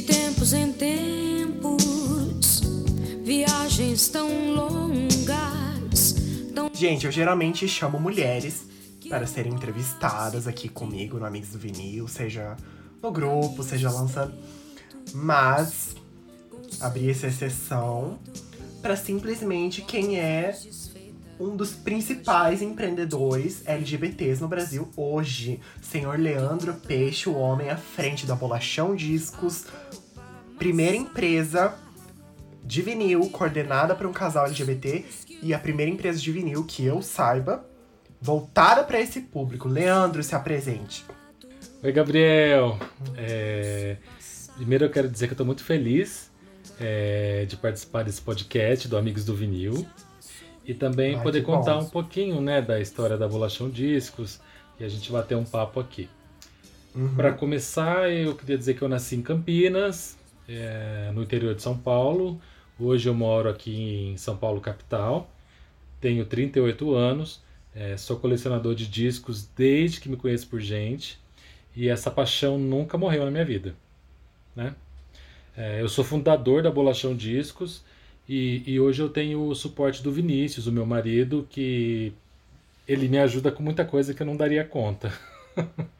de tempos em tempos, viagens tão longas. Tão... Gente, eu geralmente chamo mulheres para serem entrevistadas aqui comigo no Amigos do Vinil, seja no grupo, seja lançando. Mas abri essa exceção para simplesmente quem é um dos principais empreendedores LGBTs no Brasil hoje. Senhor Leandro Peixe, o homem à frente da Bolachão Discos, primeira empresa de vinil coordenada por um casal LGBT e a primeira empresa de vinil que eu saiba voltada para esse público. Leandro, se apresente. Oi, Gabriel. É... Primeiro eu quero dizer que eu estou muito feliz é, de participar desse podcast do Amigos do Vinil e também Ai, poder contar bom. um pouquinho né, da história da Bolachão Discos e a gente vai ter um papo aqui. Uhum. Para começar, eu queria dizer que eu nasci em Campinas, é, no interior de São Paulo. Hoje eu moro aqui em São Paulo, capital. Tenho 38 anos, é, sou colecionador de discos desde que me conheço por gente e essa paixão nunca morreu na minha vida. Né? É, eu sou fundador da Bolachão Discos e, e hoje eu tenho o suporte do Vinícius, o meu marido, que ele me ajuda com muita coisa que eu não daria conta.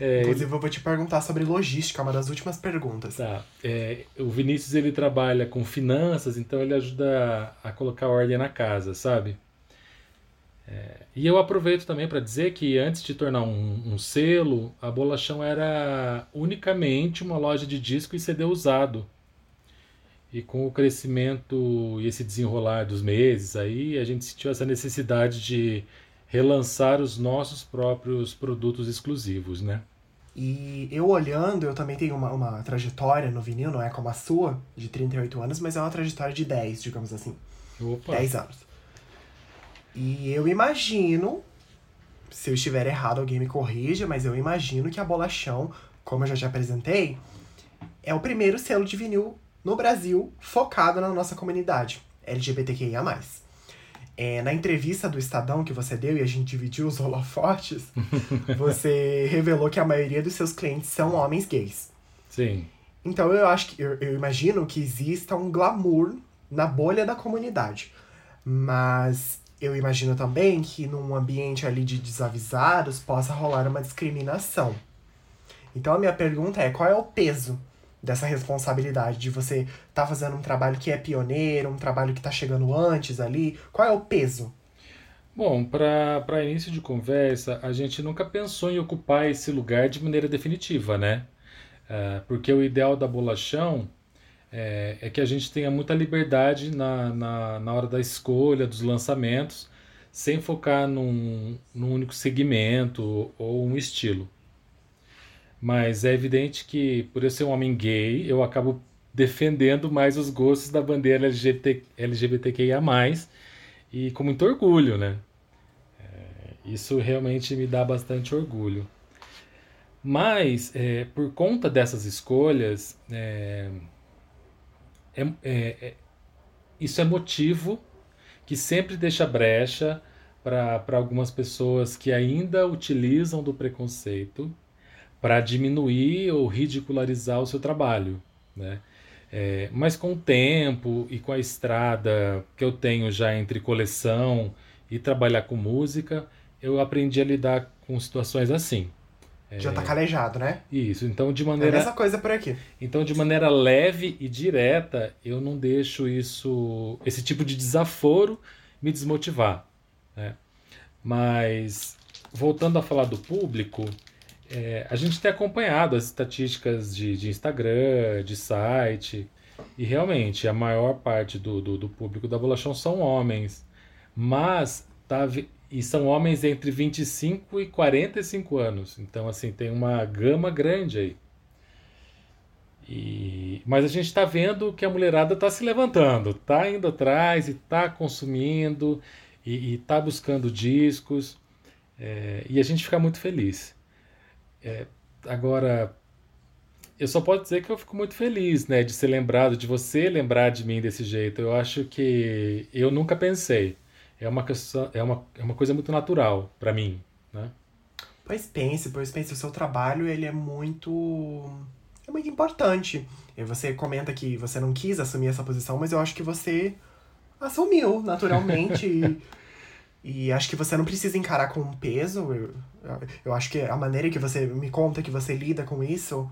É, Inclusive, eu vou te perguntar sobre logística, uma das últimas perguntas. Tá. É, o Vinícius ele trabalha com finanças, então ele ajuda a, a colocar ordem na casa, sabe? É, e eu aproveito também para dizer que antes de tornar um, um, selo, a Bolachão era unicamente uma loja de disco e CD usado. E com o crescimento e esse desenrolar dos meses aí, a gente sentiu essa necessidade de relançar os nossos próprios produtos exclusivos, né? E eu olhando, eu também tenho uma, uma trajetória no vinil, não é como a sua, de 38 anos, mas é uma trajetória de 10, digamos assim. Opa. 10 anos. E eu imagino, se eu estiver errado, alguém me corrija, mas eu imagino que a Bolachão, como eu já te apresentei, é o primeiro selo de vinil no Brasil focado na nossa comunidade LGBTQIA. É, na entrevista do Estadão que você deu e a gente dividiu os holofotes, você revelou que a maioria dos seus clientes são homens gays. Sim. Então eu acho que eu, eu imagino que exista um glamour na bolha da comunidade. Mas eu imagino também que num ambiente ali de desavisados possa rolar uma discriminação. Então a minha pergunta é: qual é o peso dessa responsabilidade de você estar tá fazendo um trabalho que é pioneiro, um trabalho que está chegando antes ali? Qual é o peso? Bom, para início de conversa, a gente nunca pensou em ocupar esse lugar de maneira definitiva, né? É, porque o ideal da bolachão é, é, que a gente tenha muita liberdade na, na, na hora da escolha, dos lançamentos, sem focar num, num único segmento ou um estilo. Mas é evidente que, por eu ser um homem gay, eu acabo defendendo mais os gostos da bandeira LGBT, LGBTQIA, e com muito orgulho, né? É, isso realmente me dá bastante orgulho. Mas, é, por conta dessas escolhas, é, é, é, isso é motivo que sempre deixa brecha para algumas pessoas que ainda utilizam do preconceito para diminuir ou ridicularizar o seu trabalho, né? É, mas com o tempo e com a estrada que eu tenho já entre coleção e trabalhar com música, eu aprendi a lidar com situações assim. Já tá calejado, né? Isso, então de maneira. É essa coisa por aqui. Então, de maneira leve e direta, eu não deixo isso. esse tipo de desaforo me desmotivar. Né? Mas, voltando a falar do público, é, a gente tem acompanhado as estatísticas de, de, Instagram, de site, e realmente a maior parte do, do, do público da Bolachão são homens. Mas tá, e são homens entre 25 e 45 anos. Então, assim, tem uma gama grande aí. E, mas a gente está vendo que a mulherada está se levantando, está indo atrás e está consumindo e está buscando discos. É, e a gente fica muito feliz. É, agora, eu só posso dizer que eu fico muito feliz, né, de ser lembrado, de você lembrar de mim desse jeito. Eu acho que eu nunca pensei. É uma, questão, é uma, é uma coisa muito natural para mim, né? Pois pense, pois pense, o seu trabalho ele é muito é muito importante. E você comenta que você não quis assumir essa posição, mas eu acho que você assumiu naturalmente. e, acho que você não precisa encarar com um peso. Eu, eu acho que a maneira que você me conta que você lida com isso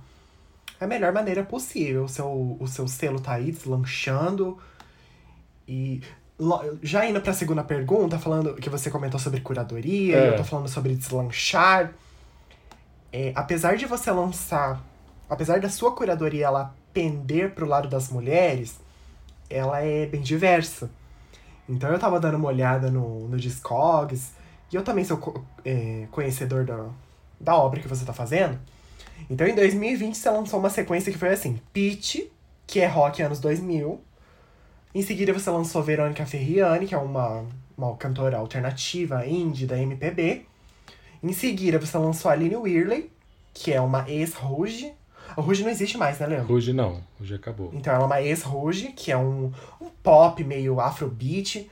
é a melhor maneira possível. O seu, o seu selo tá aí deslanchando. E já indo para a segunda pergunta, falando que você comentou sobre curadoria, é. eu tô falando sobre deslanchar. É, apesar de você lançar, apesar da sua curadoria ela pender pro lado das mulheres, ela é bem diversa. Então eu tava dando uma olhada no, no Discogs, e eu também sou é, conhecedor da, da obra que você tá fazendo. Então em 2020 você lançou uma sequência que foi assim: Pitch, que é rock anos 2000, em seguida você lançou Verônica Ferriani, que é uma, uma cantora alternativa indie da MPB. Em seguida você lançou Aline Weirley, que é uma ex-Rouge. A Rouge não existe mais, né, Leandro? Rouge não, Rouge acabou. Então ela é uma ex-Rouge, que é um, um pop meio afrobeat.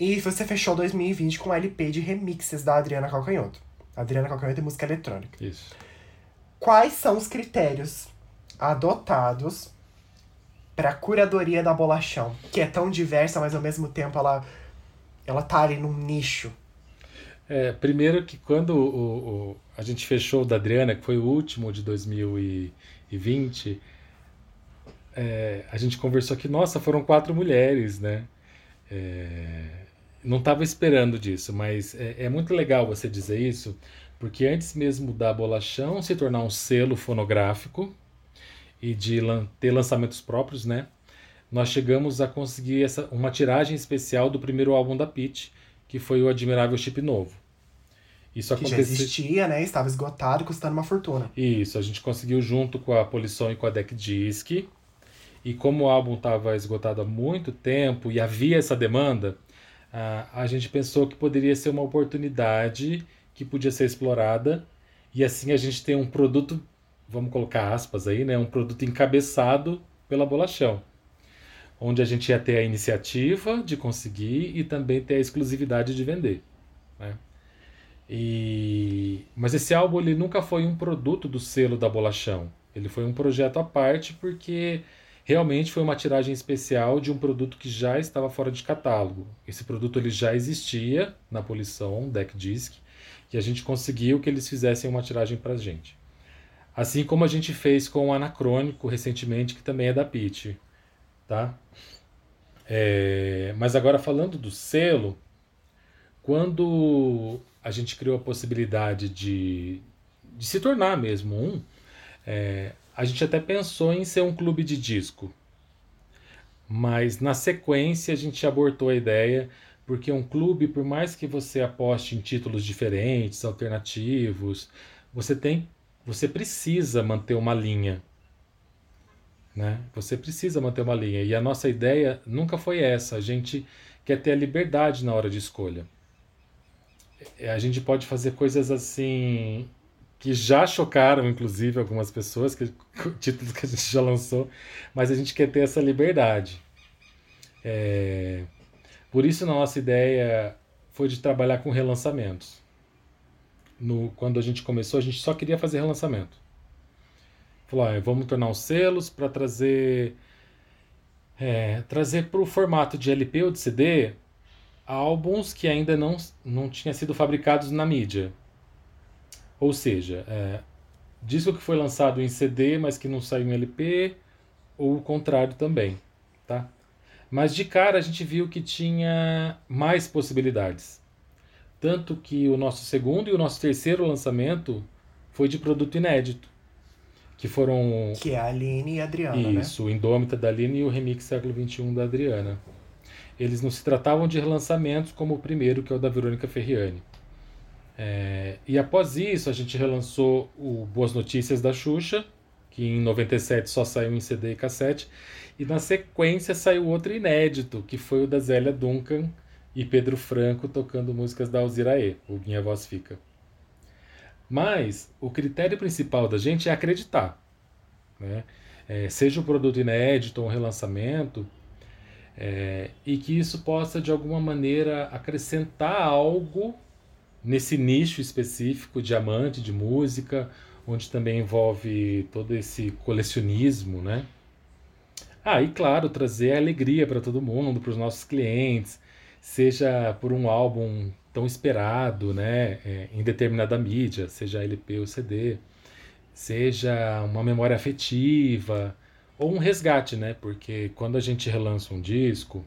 E você fechou 2020 com um LP de remixes da Adriana Calcanhoto. Adriana Calcanhoto é música eletrônica. Isso. Quais são os critérios adotados pra curadoria da bolachão, que é tão diversa, mas ao mesmo tempo ela, ela tá ali num nicho. É, primeiro que quando o, o, a gente fechou o da Adriana, que foi o último de 2020, é, a gente conversou que, nossa, foram quatro mulheres, né? É, não estava esperando disso, mas é, é, muito legal você dizer isso, porque antes mesmo da Bolachão se tornar um selo fonográfico, e de ter lançamentos próprios, né? Nós chegamos a conseguir essa, uma tiragem especial do primeiro álbum da Peach, que foi o Admirável Chip Novo. Isso que aconteceu... já existia, né? Estava esgotado, custando uma fortuna. Isso, a gente conseguiu junto com a Polisson e com a Deck Disc. E como o álbum estava esgotado há muito tempo e havia essa demanda, a, a gente pensou que poderia ser uma oportunidade que podia ser explorada. E assim a gente tem um produto vamos colocar aspas aí, né, um produto encabeçado pela Bolachão, onde a gente ia ter a iniciativa de conseguir e também ter a exclusividade de vender. Né? E... Mas esse álbum ele nunca foi um produto do selo da Bolachão. Ele foi um projeto à parte porque realmente foi uma tiragem especial de um produto que já estava fora de catálogo. Esse produto ele já existia na Polição, Deck Disc, e a gente conseguiu que eles fizessem uma tiragem para a gente. Assim como a gente fez com o Anacrônico recentemente, que também é da Pitch. Tá? É, mas agora falando do selo, quando a gente criou a possibilidade de, de se tornar mesmo um, é, a gente até pensou em ser um clube de disco. Mas na sequência a gente abortou a ideia, porque um clube, por mais que você aposte em títulos diferentes, alternativos, você tem você precisa manter uma linha. Né? Você precisa manter uma linha. E a nossa ideia nunca foi essa. A gente quer ter a liberdade na hora de escolha. É, a gente pode fazer coisas assim que já chocaram, inclusive, algumas pessoas, que, títulos que a gente já lançou, mas a gente quer ter essa liberdade. É, por isso, nossa ideia foi de trabalhar com relançamentos no, quando a gente começou, a gente só queria fazer relançamento. Falou, ah, vamos tornar os selos para trazer é, trazer para o formato de LP ou de CD álbuns que ainda não, não tinham sido fabricados na mídia. Ou seja, é, disco que foi lançado em CD, mas que não saiu em LP, ou o contrário também. Tá? Mas de cara a gente viu que tinha mais possibilidades. Tanto que o nosso segundo e o nosso terceiro lançamento foi de produto inédito. Que foram. Que é a Aline e a Adriana. Né? Isso, né? o Indômita da Aline e o Remix Século XXI da Adriana. Eles não se tratavam de relançamentos como o primeiro, que é o da Verônica Ferriani. É, e após isso, a gente relançou o Boas Notícias da Xuxa, que em 97 só saiu em CD e cassete. E na sequência saiu outro inédito, que foi o da Zélia Duncan, e Pedro Franco tocando músicas da Alziraê, o Minha Voz Fica. Mas o critério principal da gente é acreditar. Né? É, seja um produto inédito ou um relançamento, é, e que isso possa de alguma maneira acrescentar algo nesse nicho específico de amante de música onde também envolve todo esse colecionismo, né? Ah, e claro, trazer alegria para todo mundo, para os nossos clientes, seja por um álbum tão esperado, né, é, em determinada mídia, seja LP ou CD, seja uma memória afetiva ou um resgate, né? Porque quando a gente relança um disco,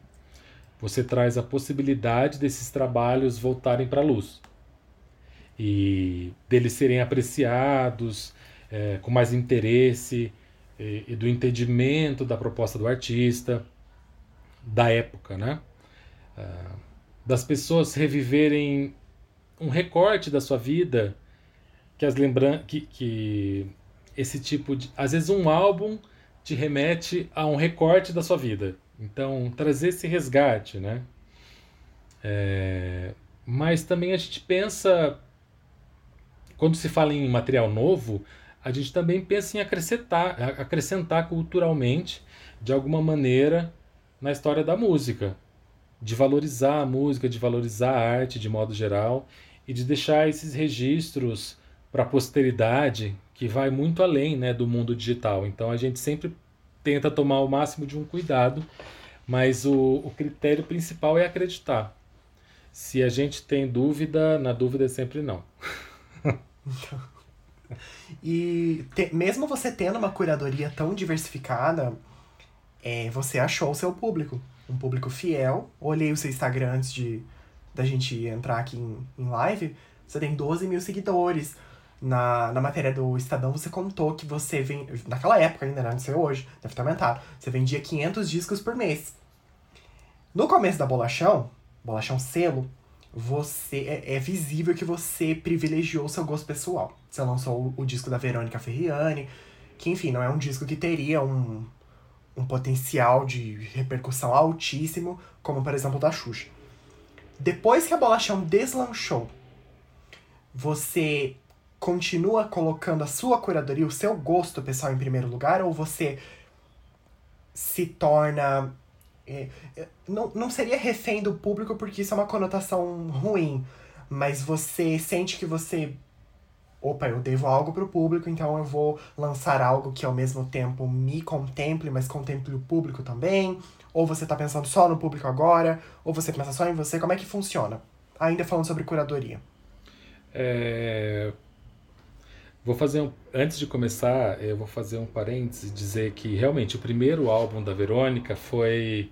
você traz a possibilidade desses trabalhos voltarem para a luz e deles serem apreciados é, com mais interesse e, e, do entendimento da proposta do artista, da época, né? Ah, das pessoas reviverem um recorte da sua vida que as lembran que, que esse tipo de às vezes um álbum te remete a um recorte da sua vida. Então trazer esse resgate né? É, mas também a gente pensa quando se fala em material novo a gente também pensa em acrescentar acrescentar culturalmente de alguma maneira na história da música. De valorizar a música, de valorizar a arte de modo geral e de deixar esses registros para a posteridade que vai muito além né, do mundo digital. Então a gente sempre tenta tomar o máximo de um cuidado, mas o, o critério principal é acreditar. Se a gente tem dúvida, na dúvida é sempre não. e te, mesmo você tendo uma curadoria tão diversificada, é, você achou o seu público um público fiel. Olhei o seu Instagram antes de da gente entrar aqui em, em live. Você tem 12 mil seguidores. Na, na matéria do Estadão, você contou que você vem. Naquela época ainda, né? não sei hoje, deve ter aumentado. Você vendia 500 discos por mês. No começo da Bolachão, Bolachão Selo, você é, é visível que você privilegiou seu gosto pessoal. Você lançou o, o disco da Verônica Ferriani, que enfim, não é um disco que teria um, um potencial de repercussão altíssimo, como por exemplo da Xuxa. Depois que a Bolachão deslanchou, você continua colocando a sua curadoria, o seu gosto pessoal em primeiro lugar, ou você se torna. É, é não, não seria refém do público, porque isso é uma conotação ruim, mas você sente que você opa, eu devo algo para o público, então eu vou lançar algo que ao mesmo tempo me contemple, mas contemple o público também? Ou você está pensando só no público agora? Ou você pensa só em você? Como é que funciona? Ainda falando sobre curadoria. É... Vou fazer um... Antes de começar, eu vou fazer um parênteses e dizer que realmente o primeiro álbum da Verônica foi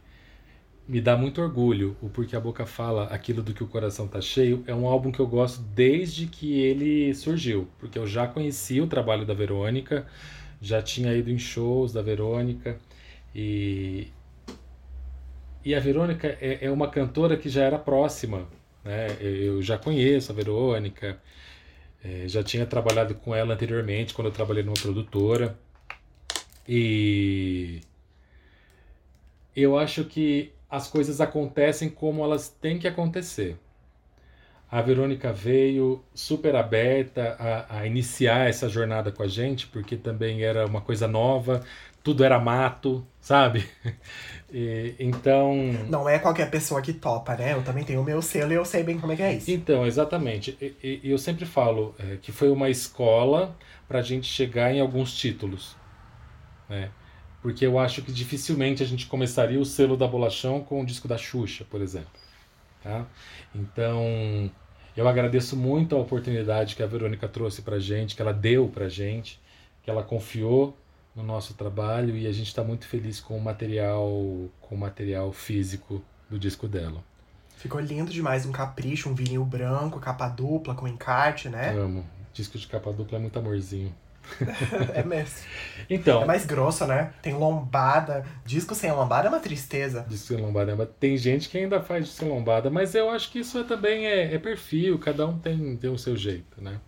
me dá muito orgulho. O Porque a Boca Fala Aquilo do que o Coração Tá Cheio é um álbum que eu gosto desde que ele surgiu, porque eu já conhecia o trabalho da Verônica, já tinha ido em shows da Verônica e e a Verônica é, é uma cantora que já era próxima, né? Eu já conheço a Verônica, é, já tinha trabalhado com ela anteriormente quando eu trabalhei numa produtora e eu acho que as coisas acontecem como elas têm que acontecer. A Verônica veio super aberta a, a, iniciar essa jornada com a gente, porque também era uma coisa nova, tudo era mato, sabe? E, então. Não é qualquer pessoa que topa, né? Eu também tenho o meu selo e eu sei bem como é que é isso. Então, exatamente. E, e eu sempre falo é, que foi uma escola para a gente chegar em alguns títulos. Né? porque eu acho que dificilmente a gente começaria o selo da Bolachão com o disco da Xuxa, por exemplo. Tá? Então, eu agradeço muito a oportunidade que a Verônica trouxe para gente, que ela deu para gente, que ela confiou no nosso trabalho e a gente está muito feliz com o material, com o material físico do disco dela. Ficou lindo demais, um capricho, um vinil branco, capa dupla com encarte, né? Amo. Disco de capa dupla é muito amorzinho. é mesmo. Então. É mais grossa, né? Tem lombada. Disco sem lombada é uma tristeza. Disco sem lombada é uma... Tem gente que ainda faz disco sem lombada, mas eu acho que isso é, também é, é, perfil, cada um tem, tem o seu jeito, né?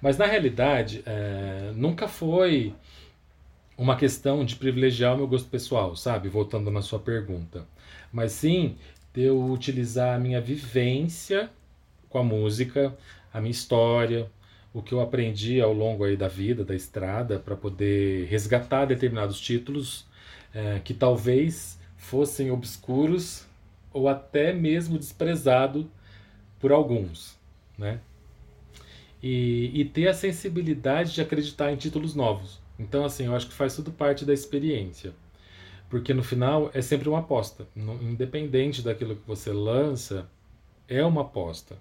Mas na realidade, é, nunca foi uma questão de privilegiar o meu gosto pessoal, sabe? Voltando na sua pergunta. Mas sim de eu utilizar a minha vivência com a música, a minha história, o que eu aprendi ao longo aí da vida, da estrada, para poder resgatar determinados títulos é, que talvez fossem obscuros ou até mesmo desprezado por alguns, né? e, e ter a sensibilidade de acreditar em títulos novos. Então, assim, eu acho que faz tudo parte da experiência. Porque no final é sempre uma aposta. Independente daquilo que você lança, é uma aposta.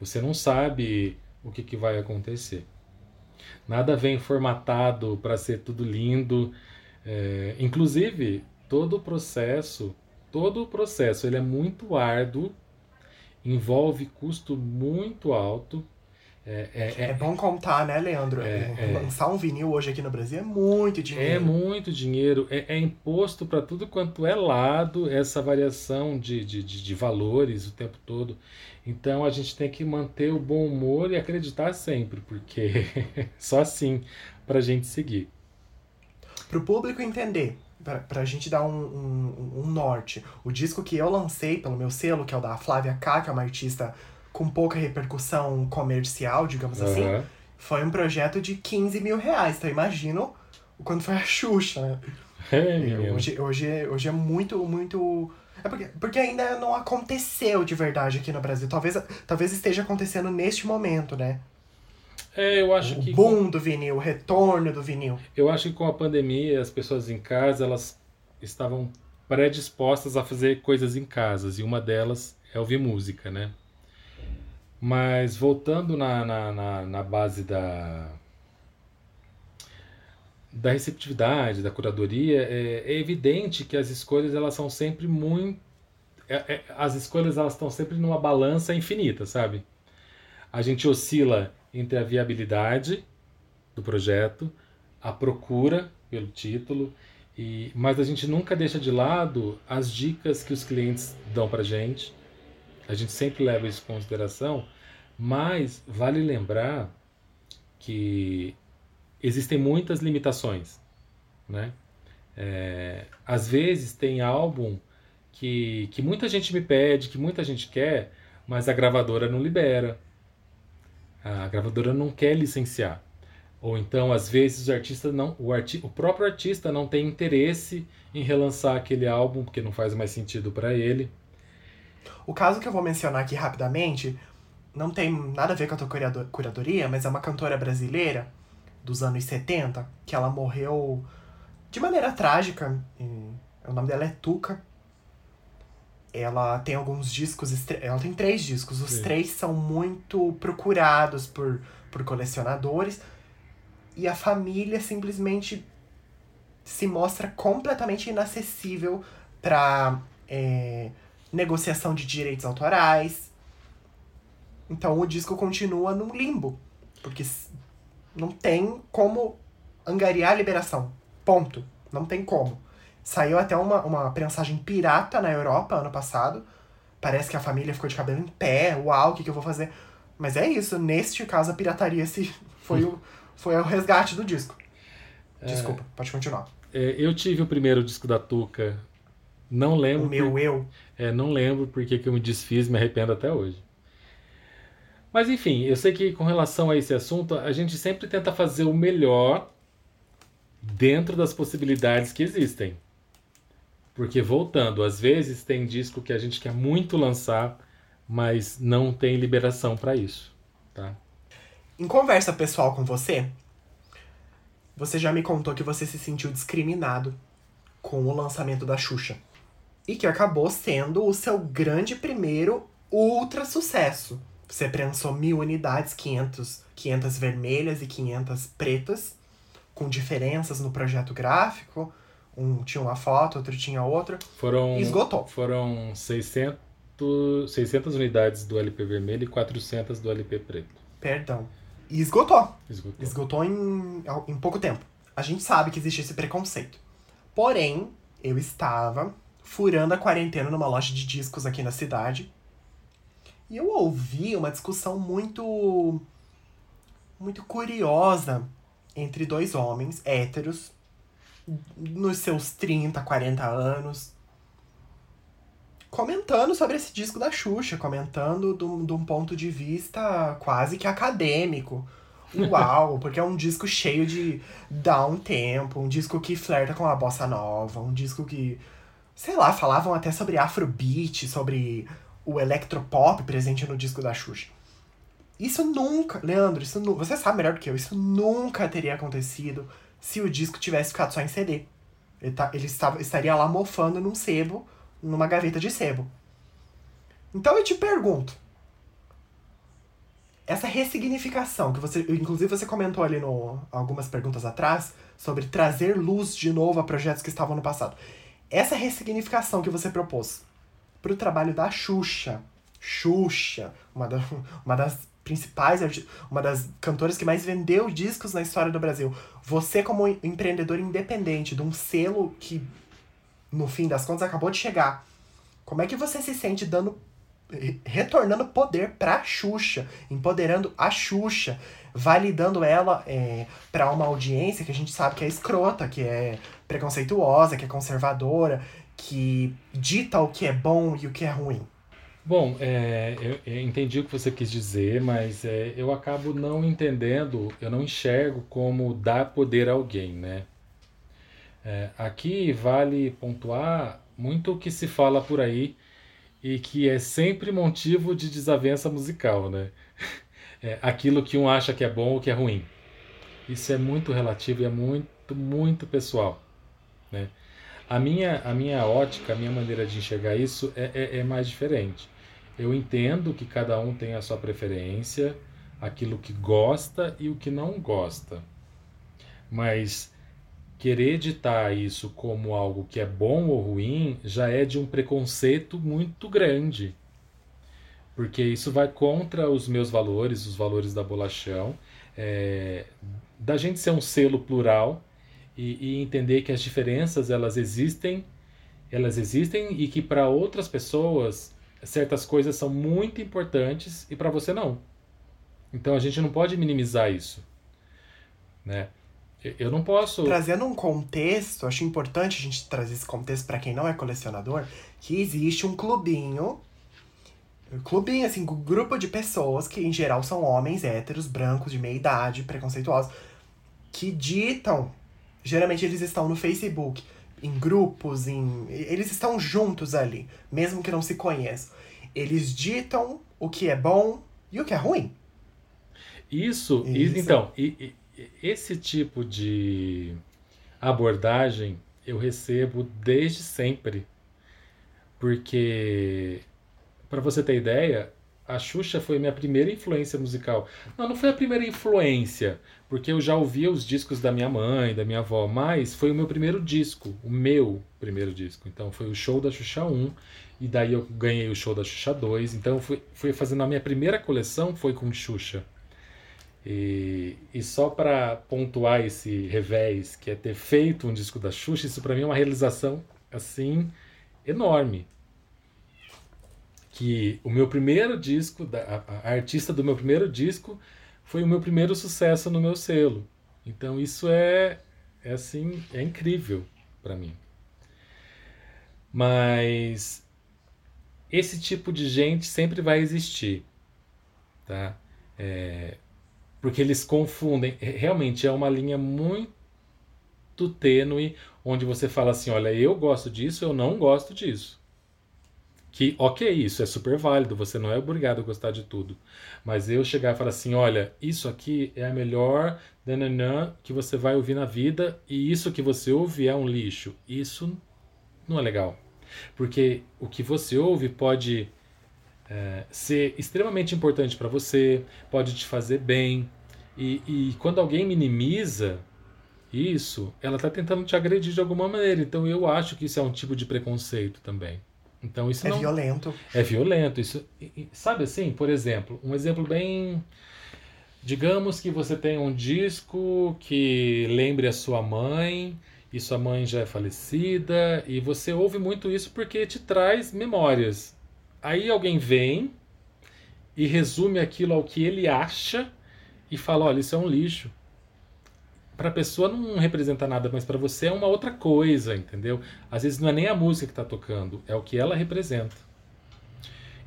Você não sabe o que, que vai acontecer. Nada vem formatado para ser tudo lindo. É, inclusive, todo o processo, todo o processo, ele é muito árduo, envolve custo muito alto é, é, é, é, bom contar, né, Leandro? É, é, Lançar um vinil hoje aqui no Brasil é muito dinheiro. É muito dinheiro. É, é imposto para tudo quanto é lado essa variação de, de, de, de, valores o tempo todo. Então a gente tem que manter o bom humor e acreditar sempre, porque só assim para a gente seguir. Para o público entender, para a gente dar um, um, um norte, o disco que eu lancei pelo meu selo, que é o da Flávia K, que é uma artista com pouca repercussão comercial, digamos uhum. assim, foi um projeto de 15 mil reais. Então imagino o quanto foi a Xuxa, né? É, hoje, hoje, hoje é muito, muito. É porque, porque ainda não aconteceu de verdade aqui no Brasil. Talvez, talvez esteja acontecendo neste momento, né? É, eu acho o que. O boom do vinil, o retorno do vinil. Eu acho que com a pandemia, as pessoas em casa, elas estavam predispostas a fazer coisas em casa. E uma delas é ouvir música, né? Mas voltando na, na, na, na base da, da receptividade, da curadoria, é, é, evidente que as escolhas elas são sempre muito. É, é, as escolhas elas estão sempre numa balança infinita, sabe? A gente oscila entre a viabilidade do projeto, a procura pelo título, e, mas a gente nunca deixa de lado as dicas que os clientes dão para gente a gente sempre leva isso em consideração, mas vale lembrar que existem muitas limitações, né? É, às vezes tem álbum que, que muita gente me pede, que muita gente quer, mas a gravadora não libera. A gravadora não quer licenciar. Ou então, às vezes, o artista não, o, arti, o próprio artista não tem interesse em relançar aquele álbum porque não faz mais sentido para ele. O caso que eu vou mencionar aqui rapidamente não tem nada a ver com a tua curadoria, mas é uma cantora brasileira dos anos 70, que ela morreu de maneira trágica. o nome dela é Tuca. Ela tem alguns discos, ela tem três discos, os Sim. três são muito procurados por, por colecionadores. E a família simplesmente se mostra completamente inacessível para é, negociação de direitos autorais. Então o disco continua num limbo, porque não tem como angariar a liberação. Ponto. Não tem como. Saiu até uma, uma prensagem pirata na Europa ano passado. Parece que a família ficou de cabelo em pé. Uau, o que, que eu vou fazer? Mas é isso. Neste caso, a pirataria se foi, o, foi o resgate do disco. É. Desculpa, é, pode continuar. É, eu tive o primeiro disco da Tuca. Não lembro. O meu por... eu. É, não lembro porque que eu me desfiz, me arrependo até hoje. Mas enfim, eu sei que com relação a esse assunto, a gente sempre tenta fazer o melhor dentro das possibilidades que existem. Porque voltando, às vezes tem disco que a gente quer muito lançar, mas não tem liberação para isso, tá? Em conversa pessoal com você, você já me contou que você se sentiu discriminado com o lançamento da Xuxa e que acabou sendo o seu grande primeiro ultra sucesso. Você prensou mil unidades, 500, 500 vermelhas e 500 pretas, com diferenças no projeto gráfico. Um tinha uma foto, outro tinha outra. Foram, esgotou. Foram 600, 600 unidades do LP vermelho e 400 do LP preto. Perdão. E esgotou. Esgotou. Esgotou em, em pouco tempo. A gente sabe que existe esse preconceito. Porém, eu estava furando a quarentena numa loja de discos aqui na cidade. E eu ouvi uma discussão muito. muito curiosa entre dois homens héteros, nos seus 30, 40 anos, comentando sobre esse disco da Xuxa, comentando de um ponto de vista quase que acadêmico. Uau, porque é um disco cheio de down tempo, um disco que flerta com a bossa nova, um disco que sei lá, falavam até sobre afrobeat, sobre o electropop presente no disco da Xuxa. Isso nunca, Leandro, isso nu, você sabe melhor do que eu, isso nunca teria acontecido se o disco tivesse ficado só em CD. Ele, tá, ele estava, estaria lá mofando num sebo, numa gaveta de sebo. Então eu te pergunto, essa ressignificação que você, inclusive você comentou ali no algumas perguntas atrás sobre trazer luz de novo a projetos que estavam no passado. Essa ressignificação que você propôs para o trabalho da Xuxa, Xuxa, uma, da, uma das principais, uma das cantoras que mais vendeu discos na história do Brasil. Você como empreendedor independente de um selo que no fim das contas acabou de chegar. Como é que você se sente dando retornando poder pra Xuxa, empoderando a Xuxa, validando ela é, para uma audiência que a gente sabe que é escrota, que é preconceituosa, que é conservadora, que dita o que é bom e o que é ruim. Bom, é, eu, eu, entendi o que você quis dizer, mas é, eu acabo não entendendo, eu não enxergo como dar poder a alguém, né? É, aqui vale pontuar muito o que se fala por aí e que é sempre motivo de desavença musical, né? É aquilo que um acha que é bom ou que é ruim. Isso é muito relativo e é muito, muito pessoal, né? A minha, a minha ótica, a minha maneira de enxergar isso é, é, é mais diferente. Eu entendo que cada um tem a sua preferência, aquilo que gosta e o que não gosta. Mas querer ditar isso como algo que é bom ou ruim já é de um preconceito muito grande. Porque isso vai contra os meus valores, os valores da bolachão, é, da gente ser um selo plural e, e entender que as diferenças elas existem, elas existem e que para outras pessoas certas coisas são muito importantes e para você não. Então a gente não pode minimizar isso, né? Eu não posso. Trazendo um contexto, acho importante a gente trazer esse contexto para quem não é colecionador, que existe um clubinho. Clubinho, assim, um grupo de pessoas que em geral são homens héteros, brancos, de meia idade, preconceituosos, que ditam. Geralmente eles estão no Facebook, em grupos, em. Eles estão juntos ali, mesmo que não se conheçam. Eles ditam o que é bom e o que é ruim. Isso, Isso. então, e, esse tipo de abordagem eu recebo desde sempre. Porque, para você ter ideia, a Xuxa foi minha primeira influência musical. Não, não foi a primeira influência, porque eu já ouvia os discos da minha mãe, da minha avó, mas foi o meu primeiro disco, o meu primeiro disco. Então foi o show da Xuxa 1, e daí eu ganhei o show da Xuxa 2. Então fui, fui fazendo a minha primeira coleção, foi com Xuxa. E, e só para pontuar esse revés, que é ter feito um disco da Xuxa, isso para mim é uma realização assim enorme. Que o meu primeiro disco, a, a artista do meu primeiro disco, foi o meu primeiro sucesso no meu selo. Então isso é, é assim, é incrível para mim. Mas esse tipo de gente sempre vai existir, tá? É, porque eles confundem. Realmente é uma linha muito tênue onde você fala assim: olha, eu gosto disso, eu não gosto disso. Que, ok, isso é super válido, você não é obrigado a gostar de tudo. Mas eu chegar e falar assim: olha, isso aqui é a melhor nananã, que você vai ouvir na vida e isso que você ouve é um lixo. Isso não é legal. Porque o que você ouve pode é, ser extremamente importante para você, pode te fazer bem. E, e quando alguém minimiza isso, ela está tentando te agredir de alguma maneira. Então eu acho que isso é um tipo de preconceito também. Então isso é não... violento. É violento. Isso, sabe assim, por exemplo, um exemplo bem Digamos que você tem um disco que lembre a sua mãe, e sua mãe já é falecida, e você ouve muito isso porque te traz memórias. Aí alguém vem e resume aquilo ao que ele acha e fala: olha, isso é um lixo. Para a pessoa não representa nada, mas para você é uma outra coisa, entendeu? Às vezes não é nem a música que está tocando, é o que ela representa.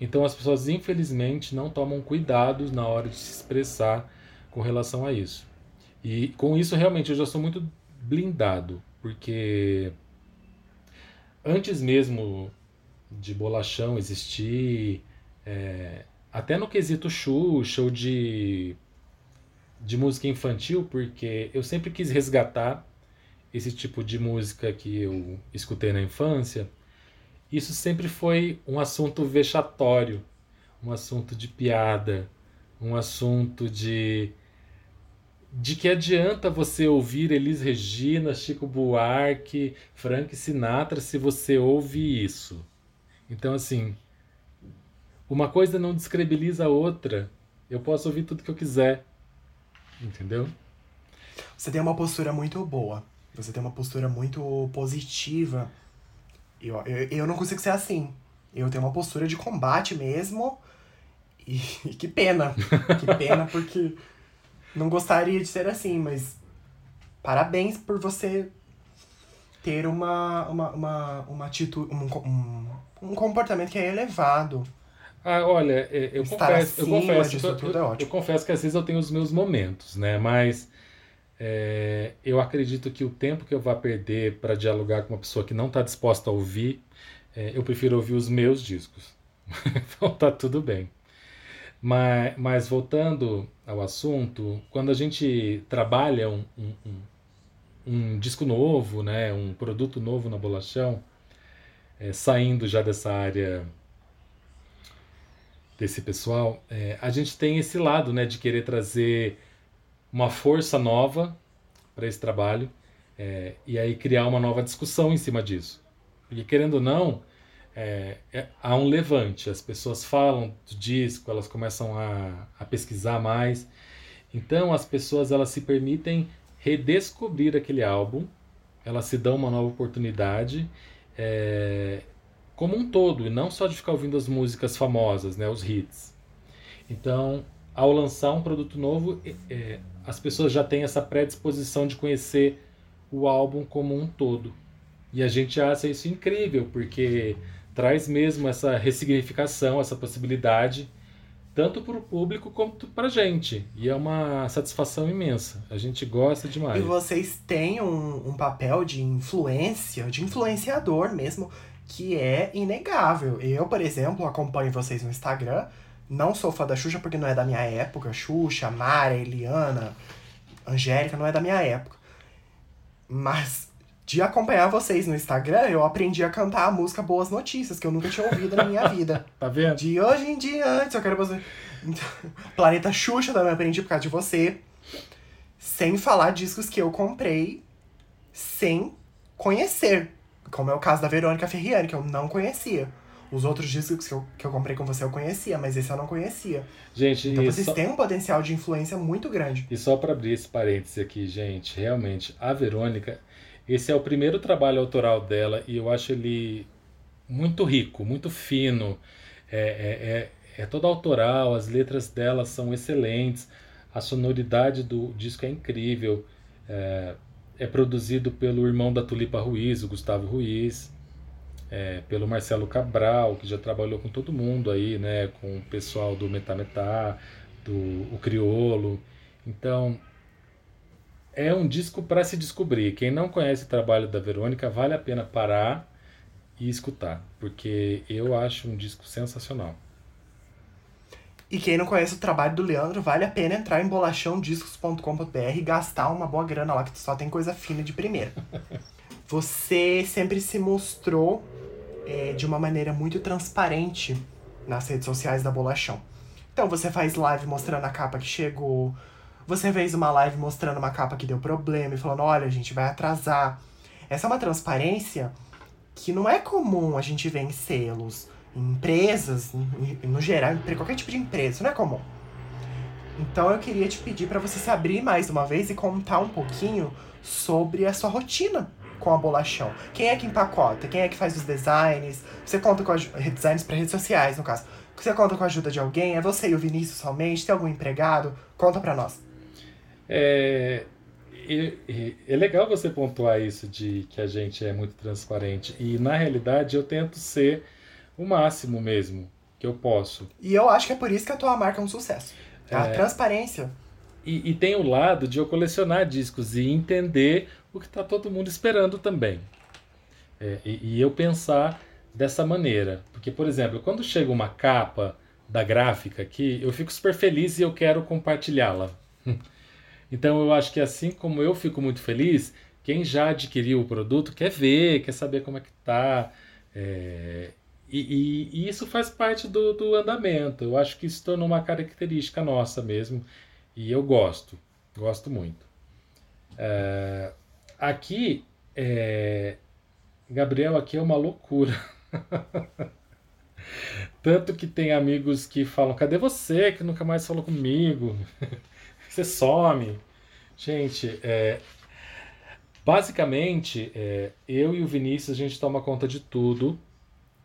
Então as pessoas, infelizmente, não tomam cuidados na hora de se expressar com relação a isso. E com isso, realmente, eu já sou muito blindado, porque antes mesmo de bolachão existir, é, até no quesito Xuxa ou de, de música infantil, porque eu sempre quis resgatar esse tipo de música que eu escutei na infância. Isso sempre foi um assunto vexatório, um assunto de piada, um assunto de de que adianta você ouvir Elis Regina, Chico Buarque, Frank Sinatra se você ouve isso. Então assim, uma coisa não descredibiliza a outra. Eu posso ouvir tudo que eu quiser. Entendeu? Você tem uma postura muito boa. Você tem uma postura muito positiva. Eu, eu, eu não consigo ser assim. Eu tenho uma postura de combate mesmo. E, e que pena. Que pena, porque não gostaria de ser assim, mas parabéns por você ter uma, uma, uma, uma atitude, um, um, um comportamento que é elevado. Ah, olha, é, eu Estar confesso, eu confesso, eu, tudo é eu- eu confesso que às vezes eu tenho os meus momentos, né? Mas é, eu acredito que o tempo que eu vá perder para dialogar com uma pessoa que não está disposta a ouvir, é, eu prefiro ouvir os meus discos. então tá tudo bem. Mas, mas voltando ao assunto, quando a gente trabalha um, um, um- um disco novo, né, um produto novo na Bolachão, é, saindo já dessa área desse pessoal, é, a gente tem esse lado, né, de querer trazer uma força nova para esse trabalho é, e aí criar uma nova discussão em cima disso. Porque querendo ou não, é, é- há um levante, as pessoas falam do disco, elas começam a, a pesquisar mais, então as pessoas elas se permitem redescobrir aquele álbum, elas se dão uma nova oportunidade. é, como um todo, e não só de ficar ouvindo as músicas famosas, né, os hits. Então, ao lançar um produto novo, é, as pessoas já têm essa predisposição de conhecer o álbum como um todo. E a gente acha isso incrível, porque traz mesmo essa ressignificação, essa possibilidade, tanto para o público quanto para a gente. E é uma satisfação imensa. A gente gosta demais. E vocês têm um, um papel de influência, de influenciador mesmo, que é inegável. Eu, por exemplo, acompanho vocês no Instagram. Não sou fã da Xuxa porque não é da minha época. Xuxa, Mara, Eliana, Angélica, não é da minha época. Mas de acompanhar vocês no Instagram, eu aprendi a cantar a música Boas Notícias, que eu nunca tinha ouvido na minha vida. Tá vendo? De hoje em diante, eu quero você. Planeta Xuxa também aprendi por causa de você. Sem falar discos que eu comprei sem conhecer. Como é o caso da Verônica Ferriani, que eu não conhecia. Os outros discos que eu, que eu comprei com você eu conhecia, mas esse eu não conhecia. Gente, Então vocês só- têm um potencial de influência muito grande. E só para abrir esse parêntese aqui, gente, realmente, a Verônica, esse é o primeiro trabalho autoral dela e eu acho ele muito rico, muito fino. É, é, é, é todo autoral, as letras dela são excelentes, a sonoridade do disco é incrível. É, é produzido pelo irmão da Tulipa Ruiz, o Gustavo Ruiz, é, pelo Marcelo Cabral, que já trabalhou com todo mundo aí, né, com o pessoal do Metametá, do o Criolo. Então, é um disco para se descobrir. Quem não conhece o trabalho da Verônica, vale a pena parar e escutar, porque eu acho um disco sensacional. E quem não conhece o trabalho do Leandro, vale a pena entrar em bolachãodiscos.com.br e gastar uma boa grana lá, que só tem coisa fina de primeira. Você sempre se mostrou é, de uma maneira muito transparente nas redes sociais da Bolachão. Então você faz live mostrando a capa que chegou, você fez uma live mostrando uma capa que deu problema e falando, olha, a gente vai atrasar. Essa é uma transparência que não é comum a gente ver em selos, em empresas, em- em- no geral, qualquer tipo de empresa, isso não é comum. Então eu queria te pedir para você se abrir mais uma vez e contar um pouquinho sobre a sua rotina com a Bolachão. Quem é que empacota? Quem é que faz os designs? Você conta com aju- designs para redes sociais, no caso. Você conta com a ajuda de alguém? É você e o Vinícius somente? Tem algum empregado? Conta pra nós. É, e- é legal você pontuar isso de que a gente é muito transparente. E na realidade eu tento ser o máximo mesmo que eu posso. E eu acho que é por isso que a tua marca é um sucesso. A É. transparência. E, e tem o lado de eu colecionar discos e entender o que está todo mundo esperando também. É, e, e eu pensar dessa maneira. Porque, por exemplo, quando chega uma capa da gráfica aqui, eu fico super feliz e eu quero compartilhá-la. Então eu acho que assim como eu fico muito feliz, quem já adquiriu o produto quer ver, quer saber como é que tá. É, e, e, e, isso faz parte do, do andamento. Eu acho que isso tornou uma característica nossa mesmo. E eu gosto, gosto muito. É, aqui, é, Gabriel, aqui é uma loucura. Tanto que tem amigos que falam: cadê você que nunca mais falou comigo? você some. Gente, é, basicamente, é, eu e o Vinícius a gente toma conta de tudo,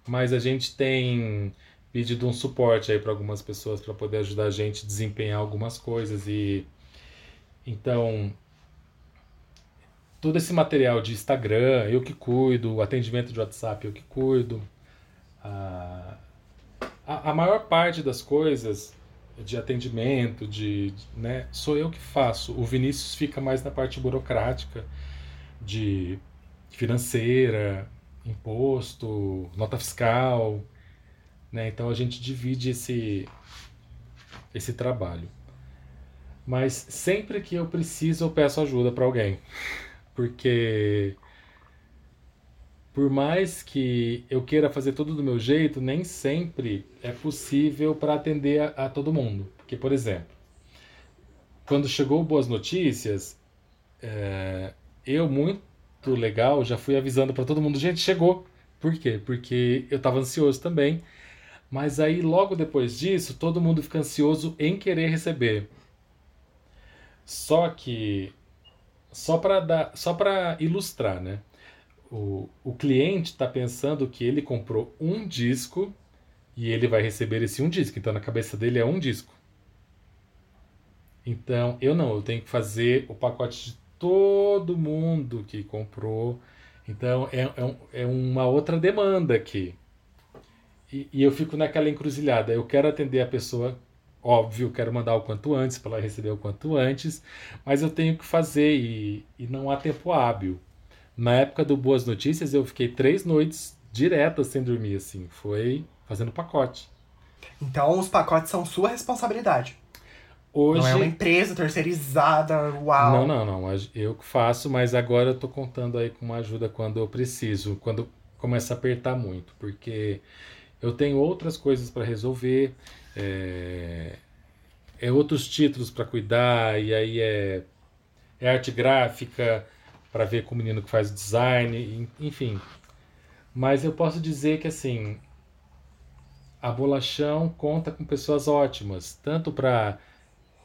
mas a gente tem pedido um suporte aí para algumas pessoas para poder ajudar a gente a desempenhar algumas coisas e então todo esse material de Instagram eu que cuido, o atendimento de WhatsApp eu que cuido, a, a, maior parte das coisas de atendimento, de, né, sou eu que faço. O Vinícius fica mais na parte burocrática, de financeira, imposto, nota fiscal, né? Então a gente divide esse esse trabalho. Mas sempre que eu preciso, eu peço ajuda para alguém. Porque por mais que eu queira fazer tudo do meu jeito, nem sempre é possível para atender a, a, todo mundo. Porque, por exemplo, quando chegou Boas Notícias, é, eu, muito legal, já fui avisando para todo mundo: gente, chegou. Por quê? Porque eu estava ansioso também. Mas aí, logo depois disso, todo mundo fica ansioso em querer receber. Só que, só para dar, só para ilustrar, né? o, o cliente está pensando que ele comprou um disco e ele vai receber esse um disco. Então, na cabeça dele é um disco. Então, eu não, eu tenho que fazer o pacote de todo mundo que comprou. Então, é, é, é uma outra demanda aqui. E, e, eu fico naquela encruzilhada. Eu quero atender a pessoa, óbvio, quero mandar o quanto antes para ela receber o quanto antes, mas eu tenho que fazer e, e não há tempo hábil. Na época do Boas Notícias, eu fiquei três noites diretas sem dormir, assim. Foi fazendo pacote. Então, os pacotes são sua responsabilidade. Hoje... Não é uma empresa terceirizada, uau. Não, não, não. Eu que faço, mas agora eu tô contando aí com uma ajuda quando eu preciso, quando começa a apertar muito, porque eu tenho outras coisas para resolver, é... é outros títulos para cuidar, e aí é, é arte gráfica, para ver com o menino que faz o design, enfim. Mas eu posso dizer que assim, a Bolachão conta com pessoas ótimas, tanto para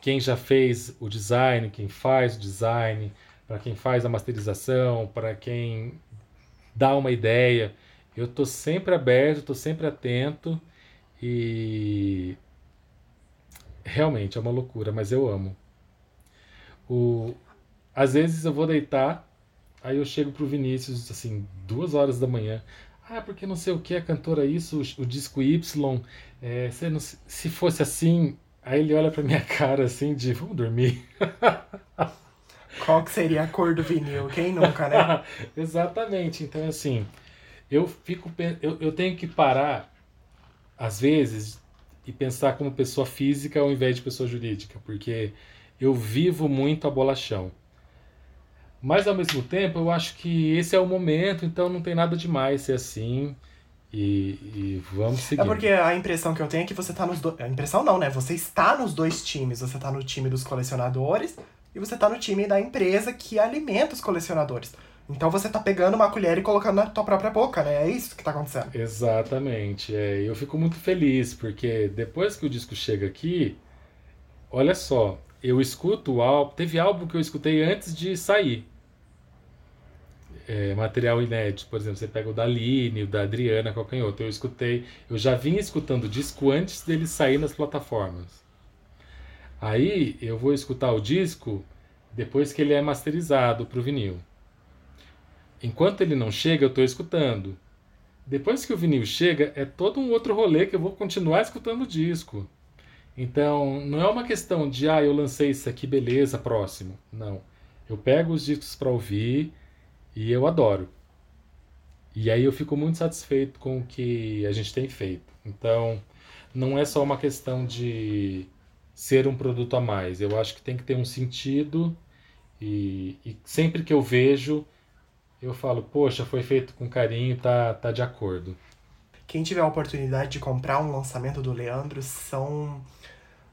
quem já fez o design, quem faz o design, para quem faz a masterização, para quem dá uma ideia. Eu estou sempre aberto, estou sempre atento e realmente é uma loucura, mas eu amo. O... Às vezes eu vou deitar Aí eu chego pro Vinícius, assim, duas horas da manhã. Ah, porque não sei o que, a cantora isso, o, o disco Y. É, se, se fosse assim. Aí ele olha pra minha cara assim de vamos dormir. Qual que seria a cor do vinil? Quem nunca, né? Exatamente. Então, assim, eu fico. Eu, eu tenho que parar, às vezes, e pensar como pessoa física ao invés de pessoa jurídica, porque eu vivo muito a bolachão. Mas ao mesmo tempo, eu acho que esse é o momento, então não tem nada demais ser assim. E, e vamos seguir. É porque a impressão que eu tenho é que você tá nos dois. A impressão não, né? Você está nos dois times. Você tá no time dos colecionadores e você tá no time da empresa que alimenta os colecionadores. Então você tá pegando uma colher e colocando na tua própria boca, né? É isso que tá acontecendo. Exatamente. É, eu fico muito feliz, porque depois que o disco chega aqui, olha só, eu escuto o álbum. Teve álbum que eu escutei antes de sair é, material inédito. Por exemplo, você pega o da Aline, o da Adriana, outro. Eu escutei, eu já vinha escutando o disco antes dele sair nas plataformas. Aí eu vou escutar o disco depois que ele é masterizado para o vinil. Enquanto ele não chega, eu estou escutando. Depois que o vinil chega, é todo um outro rolê que eu vou continuar escutando o disco. Então, não é uma questão de, ah, eu lancei isso aqui, beleza, próximo. Não. Eu pego os discos para ouvir, e eu adoro. E aí eu fico muito satisfeito com o que a gente tem feito. Então, não é só uma questão de ser um produto a mais. Eu acho que tem que ter um sentido e, e sempre que eu vejo, eu falo, poxa, foi feito com carinho, tá, tá de acordo. Quem tiver a oportunidade de comprar um lançamento do Leandro são.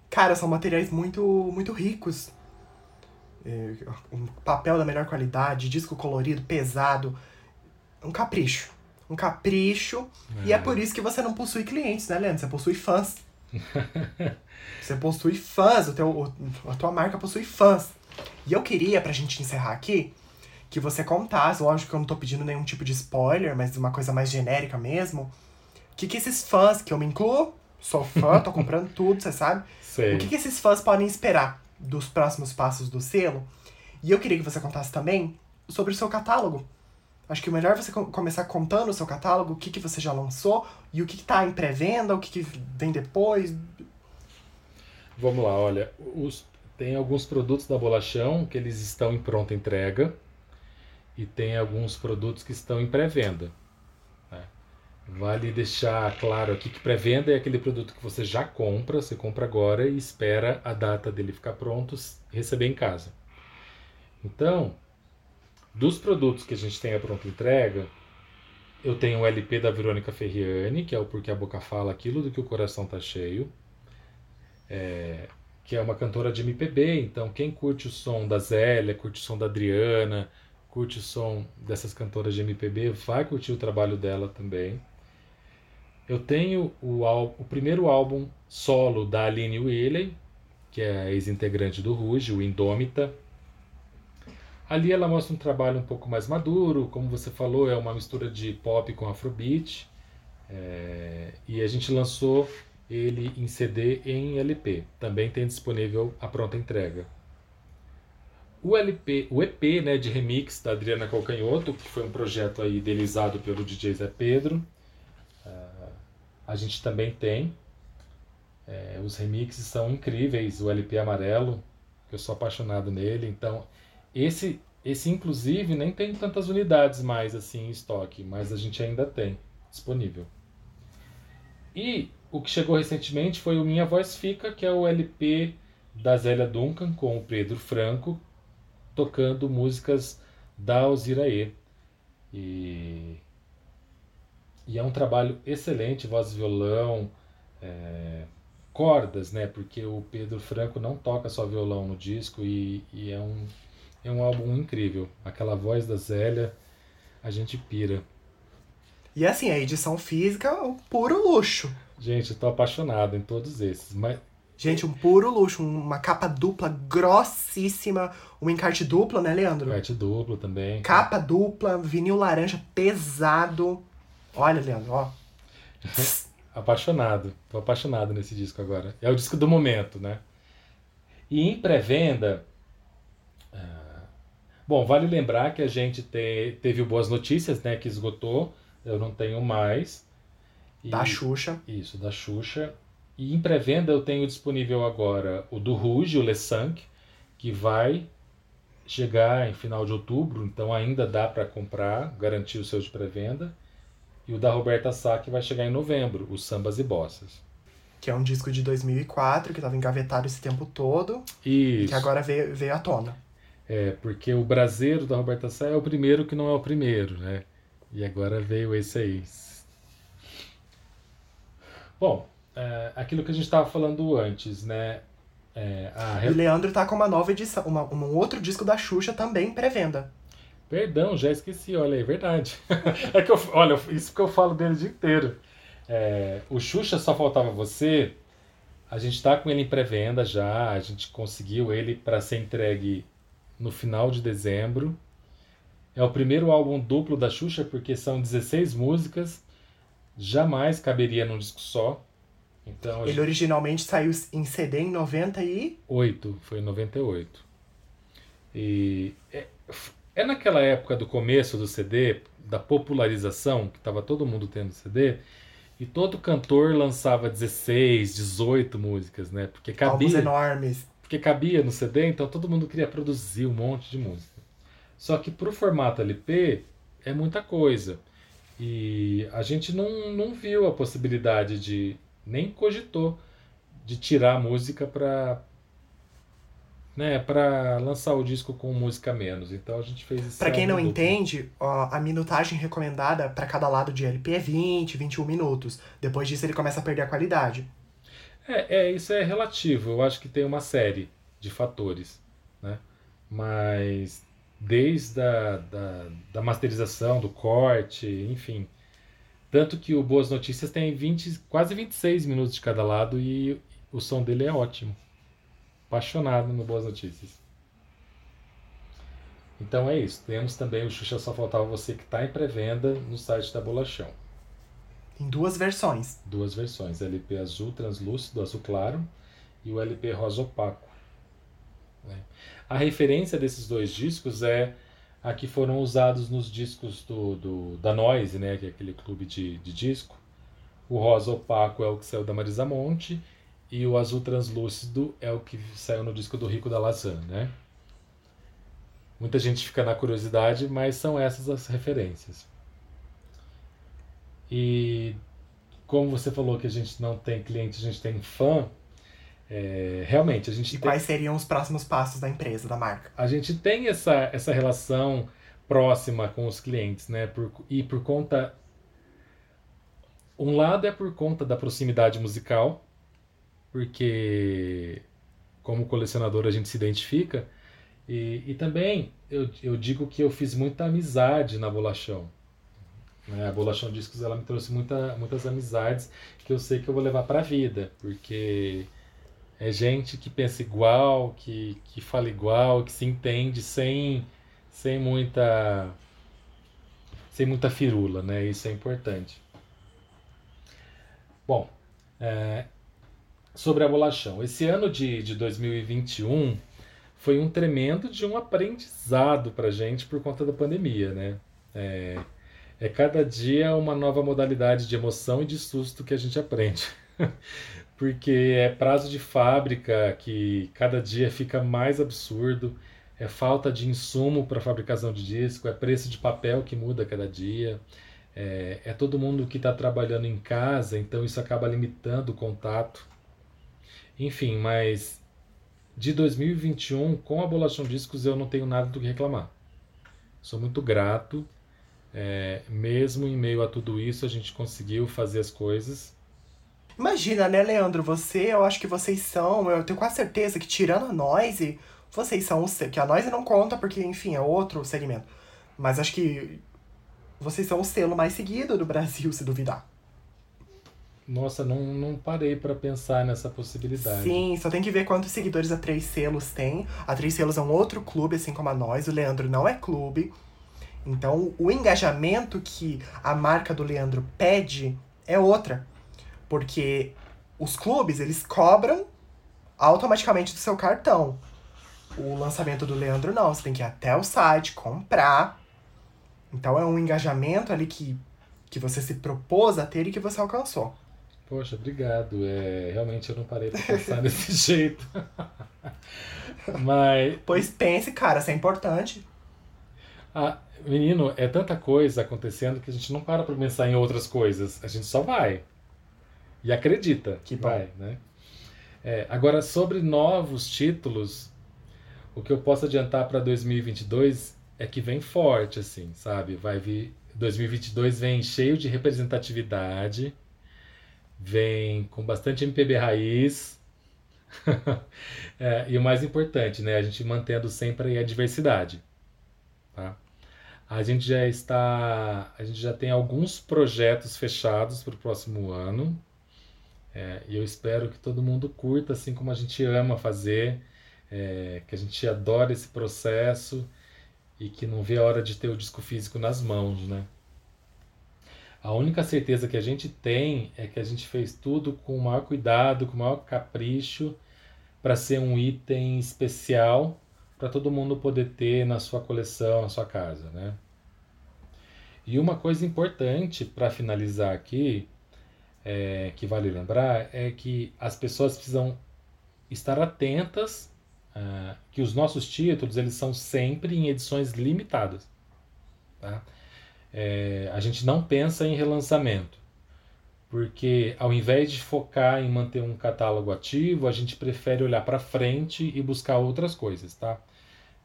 Cara, são materiais muito, muito ricos. É, um papel da melhor qualidade, disco colorido, pesado. Um capricho. Um capricho. É. E é por isso que você não possui clientes, né, Leandro? Você possui fãs. você possui fãs, o teu, a tua marca possui fãs. E eu queria, pra gente encerrar aqui, que você contasse, lógico que eu não tô pedindo nenhum tipo de spoiler, mas uma coisa mais genérica mesmo. O que, que esses fãs, que eu me incluo, sou fã, tô comprando tudo, você sabe? Sei. O que, que esses fãs podem esperar dos próximos passos do selo? E eu queria que você contasse também sobre o seu catálogo. Acho que o melhor é você começar contando o seu catálogo, o que, que você já lançou e o que, que tá em pré-venda, o que, que vem depois. Vamos lá, olha, os, tem alguns produtos da Bolachão que eles estão em pronta entrega e tem alguns produtos que estão em pré-venda. Vale deixar claro aqui que pré-venda é aquele produto que você já compra, você compra agora e espera a data dele ficar pronto receber em casa. Então, dos produtos que a gente tem a pronta entrega, eu tenho o LP da Verônica Ferriani, que é o Porque a Boca Fala Aquilo do que o Coração Tá Cheio. É, que é uma cantora de MPB, então quem curte o som da Zélia, curte o som da Adriana, curte o som dessas cantoras de MPB, vai curtir o trabalho dela também. Eu tenho o, o primeiro álbum solo da Aline Willey, que é ex-integrante do Ruge, o Indômita. Ali ela mostra um trabalho um pouco mais maduro, como você falou, é uma mistura de pop com afrobeat. É, e a gente lançou ele em CD e em LP. Também tem disponível a pronta entrega. O LP, o EP né, de remix da Adriana Calcanhoto, que foi um projeto aí idealizado pelo DJ Zé Pedro, a gente também tem. É, os remixes são incríveis, o LP amarelo, que eu sou apaixonado nele. Então, esse, esse inclusive nem tem tantas unidades mais assim em estoque, mas a gente ainda tem disponível. E o que chegou recentemente foi o Minha Voz Fica, que é o LP da Zélia Duncan com o Pedro Franco, tocando músicas da Alziraê. E, e é um trabalho excelente, voz e violão, é, cordas, né? Porque o Pedro Franco não toca só violão no disco e, e é, um, é um álbum incrível. Aquela voz da Zélia, a gente pira. E assim, a edição física é um puro luxo. Gente, eu tô apaixonado em todos esses. Mas... Gente, um puro luxo, uma capa dupla grossíssima, um encarte duplo, né, Leandro? Encarte duplo também. Capa dupla, vinil laranja pesado. Olha, Leandro, ó. apaixonado. Tô apaixonado nesse disco agora. É o disco do momento, né? E em pré-venda. Ah, bom, vale lembrar que a gente te... teve boas notícias, né? Que esgotou. Eu não tenho mais. E, da Xuxa. Isso, da Xuxa. E em pré-venda eu tenho disponível agora o do Rouge, o Le Sank, que vai chegar em final de outubro, então ainda dá para comprar, garantir o seu de pré-venda. E o da Roberta Sá, que vai chegar em novembro, os Sambas e Bossas. Que é um disco de 2004, que estava engavetado esse tempo todo. Isso. E que agora veio, veio à tona. É, porque o Braseiro da Roberta Sá é o primeiro que não é o primeiro, né? E agora veio esse aí, Bom, é, aquilo que a gente estava falando antes, né? É, a... E o Leandro tá com uma nova edição, uma, um outro disco da Xuxa também pré-venda. Perdão, já esqueci, olha, é verdade. é que eu, olha, isso que eu falo dele o dia inteiro. É, o Xuxa Só Faltava Você, a gente está com ele em pré-venda já, a gente conseguiu ele para ser entregue no final de dezembro. É o primeiro álbum duplo da Xuxa, porque são 16 músicas jamais caberia num disco só. Então, Ele gente... originalmente saiu em CD em 98, foi em 98. E é, é naquela época do começo do CD, da popularização, que estava todo mundo tendo CD, e todo cantor lançava 16, 18 músicas, né? Porque cabia. Álbuns enormes. Porque cabia no CD, então todo mundo queria produzir um monte de música. Só que pro formato LP é muita coisa. E a gente não, não viu a possibilidade de, nem cogitou de tirar a música para né, para lançar o disco com música menos. Então a gente fez isso. Para quem não duplo. entende, ó, a minutagem recomendada para cada lado de LP é 20, 21 minutos. Depois disso ele começa a perder a qualidade. É, é isso é relativo. Eu acho que tem uma série de fatores, né? Mas desde a da, da masterização, do corte, enfim. Tanto que o Boas Notícias tem 20, quase 26 minutos de cada lado e o som dele é ótimo apaixonado no Boas Notícias. Então é isso. Temos também o Xuxa Só Faltava Você que está em pré-venda no site da Bolachão. Em duas versões. Duas versões. LP azul translúcido, azul claro, e o LP rosa opaco. Né? A referência desses dois discos é a que foram usados nos discos do, do da Noise, né, que é aquele clube de, de disco. O rosa opaco é o que saiu da Marisa Monte e o azul translúcido é o que saiu no disco do Rico da Lazan, né? Muita gente fica na curiosidade, mas são essas as referências. E como você falou que a gente não tem cliente, a gente tem fã, é, realmente a gente E tem... quais seriam os próximos passos da empresa, da marca? A gente tem essa, essa relação próxima com os clientes, né? Por, e por conta. Um lado é por conta da proximidade musical, porque como colecionador a gente se identifica. E, e também eu, eu digo que eu fiz muita amizade na Bolachão. Né? A Bolachão Discos ela me trouxe muita, muitas amizades que eu sei que eu vou levar para a vida, porque é gente que pensa igual, que, que fala igual, que se entende sem, sem muita sem muita firula, né? Isso é importante. Bom, é, sobre a bolachão. Esse ano de, de 2021 foi um tremendo de um aprendizado para gente por conta da pandemia, né? É, é cada dia uma nova modalidade de emoção e de susto que a gente aprende. Porque é prazo de fábrica que cada dia fica mais absurdo, é falta de insumo para fabricação de disco, é preço de papel que muda cada dia, é, é todo mundo que está trabalhando em casa, então isso acaba limitando o contato. Enfim, mas de 2021, com a Bolachão Discos, eu não tenho nada do que reclamar. Sou muito grato. É, mesmo em meio a tudo isso, a gente conseguiu fazer as coisas. Imagina, né, Leandro? Você, eu acho que vocês são, eu tenho quase certeza que tirando a Noise, vocês são o que a Noise não conta porque, enfim, é outro segmento. Mas acho que vocês são o selo mais seguido do Brasil, se duvidar. Nossa, não, não parei para pensar nessa possibilidade. Sim, só tem que ver quantos seguidores a Três Selos tem. A Três Selos é um outro clube, assim como a nós. O Leandro não é clube. Então, o engajamento que a marca do Leandro pede é outra. Porque os clubes, eles cobram automaticamente do seu cartão. O lançamento do Leandro não, você tem que ir até o site, comprar. Então é um engajamento ali que, que você se propôs a ter e que você alcançou. Poxa, obrigado. É, realmente eu não parei pra pensar desse jeito. Mas. Pois pense, cara, isso é importante. Ah, menino, é tanta coisa acontecendo que a gente não para pra pensar em outras coisas. A gente só vai. E acredita que vai, né? É, agora, sobre novos títulos, o que eu posso adiantar para 2022 é que vem forte, assim, sabe? Vai vir. 2022 vem cheio de representatividade vem com bastante MPB raiz. é, e o mais importante, né, a gente mantendo sempre a diversidade. Tá? A gente já está, a gente já tem alguns projetos fechados para o próximo ano. É, e eu espero que todo mundo curta, assim como a gente ama fazer, é, que a gente adora esse processo e que não vê a hora de ter o disco físico nas mãos, né? A única certeza que a gente tem é que a gente fez tudo com o maior cuidado, com o maior capricho, para ser um item especial para todo mundo poder ter na sua coleção, na sua casa, né? E uma coisa importante para finalizar aqui, é, que vale lembrar, é que as pessoas precisam estar atentas uh, que os nossos títulos eles são sempre em edições limitadas. Tá? É, a gente não pensa em relançamento. porque ao invés de focar em manter um catálogo ativo, a gente prefere olhar para frente e buscar outras coisas, tá?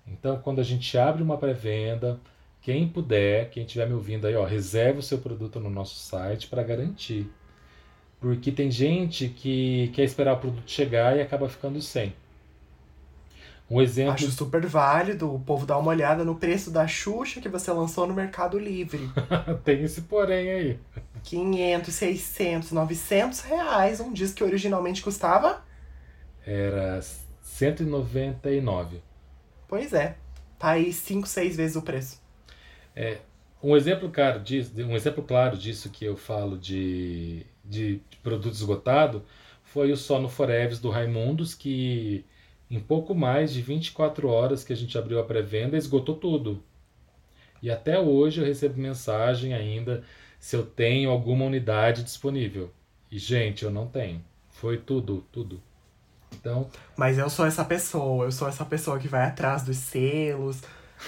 Então, quando a gente abre uma pré-venda, quem puder, quem estiver me ouvindo aí, ó, reserve o seu produto no nosso site para garantir. Porque tem gente que quer esperar o produto chegar e acaba ficando sem. Um exemplo. Acho super válido o povo dar uma olhada no preço da Xuxa que você lançou no Mercado Livre. Tem esse porém aí. 500, 600, 900 reais. Um disco que originalmente custava? Era 199. Pois é. Tá aí 5, 6 vezes o preço. É, um exemplo claro disso, um exemplo claro disso que eu falo de, de, produto esgotado foi o Sono Forever do Raimundos, que em pouco mais de 24 horas que a gente abriu a pré-venda, esgotou tudo. E até hoje eu recebo mensagem ainda se eu tenho alguma unidade disponível. E, gente, eu não tenho. Foi tudo, tudo. Então. Mas eu sou essa pessoa, eu sou essa pessoa que vai atrás dos selos.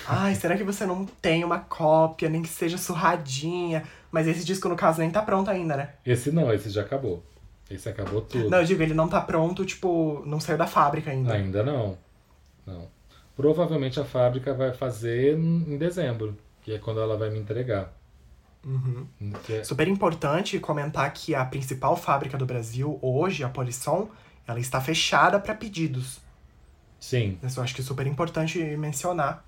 Ai, será que você não tem uma cópia, nem que seja surradinha? Mas esse disco, no caso, nem tá pronto ainda, né? Esse não, esse já acabou. Esse acabou tudo. Não, eu digo, ele não tá pronto, tipo, não saiu da fábrica ainda. Ainda não. Não. Provavelmente a fábrica vai fazer em dezembro, que é quando ela vai me entregar. Uhum. É... Super importante comentar que a principal fábrica do Brasil hoje, a Polisson, ela está fechada para pedidos. Sim. Eu acho que é super importante mencionar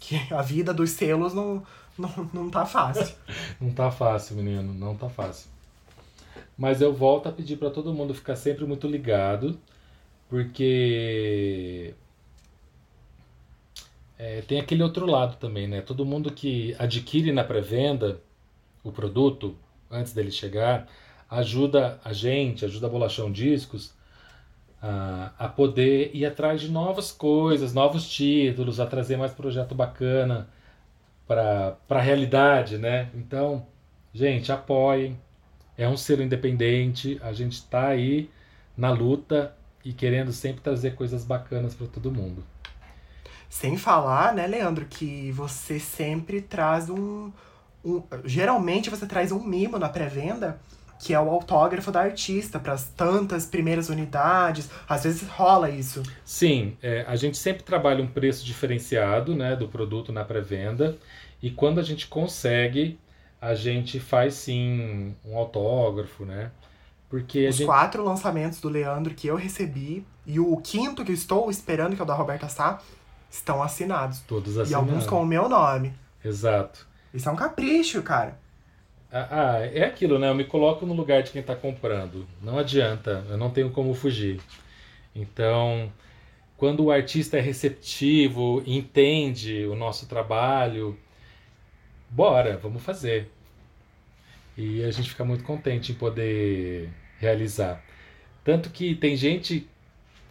que a vida dos selos não, não, não tá fácil. não tá fácil, menino, não tá fácil. Mas eu volto a pedir para todo mundo ficar sempre muito ligado, porque é, tem aquele outro lado também, né? Todo mundo que adquire na pré-venda o produto antes dele chegar ajuda a gente, ajuda a Bolachão Discos a, a poder ir atrás de novas coisas, novos títulos, a trazer mais projeto bacana para a realidade, né? Então, gente, apoiem, é um selo independente, a gente está aí na luta e querendo sempre trazer coisas bacanas para todo mundo. Sem falar, né, Leandro, que você sempre traz um, um geralmente você traz um mimo na pré-venda que é o autógrafo da artista para as tantas primeiras unidades. Às vezes rola isso. Sim, é, a gente sempre trabalha um preço diferenciado né, do produto na pré-venda. E quando a gente consegue, a gente faz sim um autógrafo, né? Porque Os gente... quatro lançamentos do Leandro que eu recebi e o quinto que eu estou esperando, que é o da Roberta Sá, estão assinados. Todos assinados. E alguns com o meu nome. Exato. Isso é um capricho, cara. Ah, ah é aquilo, né? Eu me coloco no lugar de quem está comprando. Não adianta, eu não tenho como fugir. Então, quando o artista é receptivo, entende o nosso trabalho, bora, vamos fazer. E a gente fica muito contente em poder realizar. Tanto que tem gente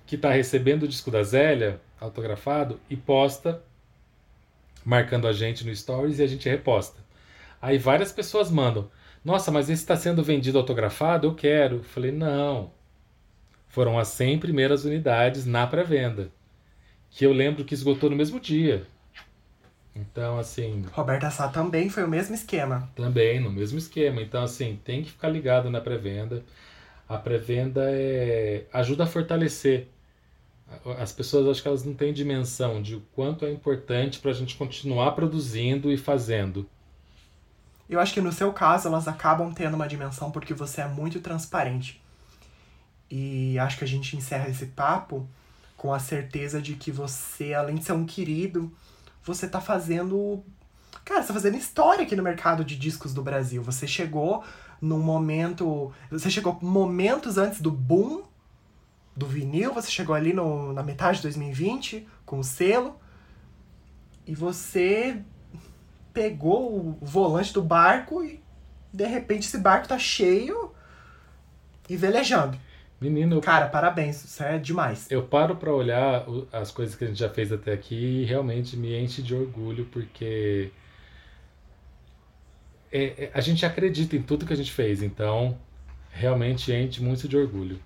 que está recebendo o disco da Zélia autografado e posta, marcando a gente no Stories e a gente reposta. Aí várias pessoas mandam: Nossa, mas esse está sendo vendido autografado? Eu quero. falei: Não. Foram as 100 primeiras unidades na pré-venda. Que eu lembro que esgotou no mesmo dia. Então, assim. Roberta Sá também foi o mesmo esquema. Também, no mesmo esquema. Então, assim, tem que ficar ligado na pré-venda. A pré-venda é... ajuda a fortalecer. As pessoas acho que elas não têm dimensão de o quanto é importante para a gente continuar produzindo e fazendo. Eu acho que no seu caso elas acabam tendo uma dimensão porque você é muito transparente. E acho que a gente encerra esse papo com a certeza de que você, além de ser um querido, você tá fazendo. Cara, você tá fazendo história aqui no mercado de discos do Brasil. Você chegou num momento. Você chegou momentos antes do boom do vinil, você chegou ali no, na metade de 2020 com o selo. E você pegou o volante do barco e de repente esse barco tá cheio e velejando. Menino, eu... cara, parabéns, isso é demais. Eu paro para olhar as coisas que a gente já fez até aqui e realmente me enche de orgulho porque é, é, a gente acredita em tudo que a gente fez, então realmente enche muito de orgulho.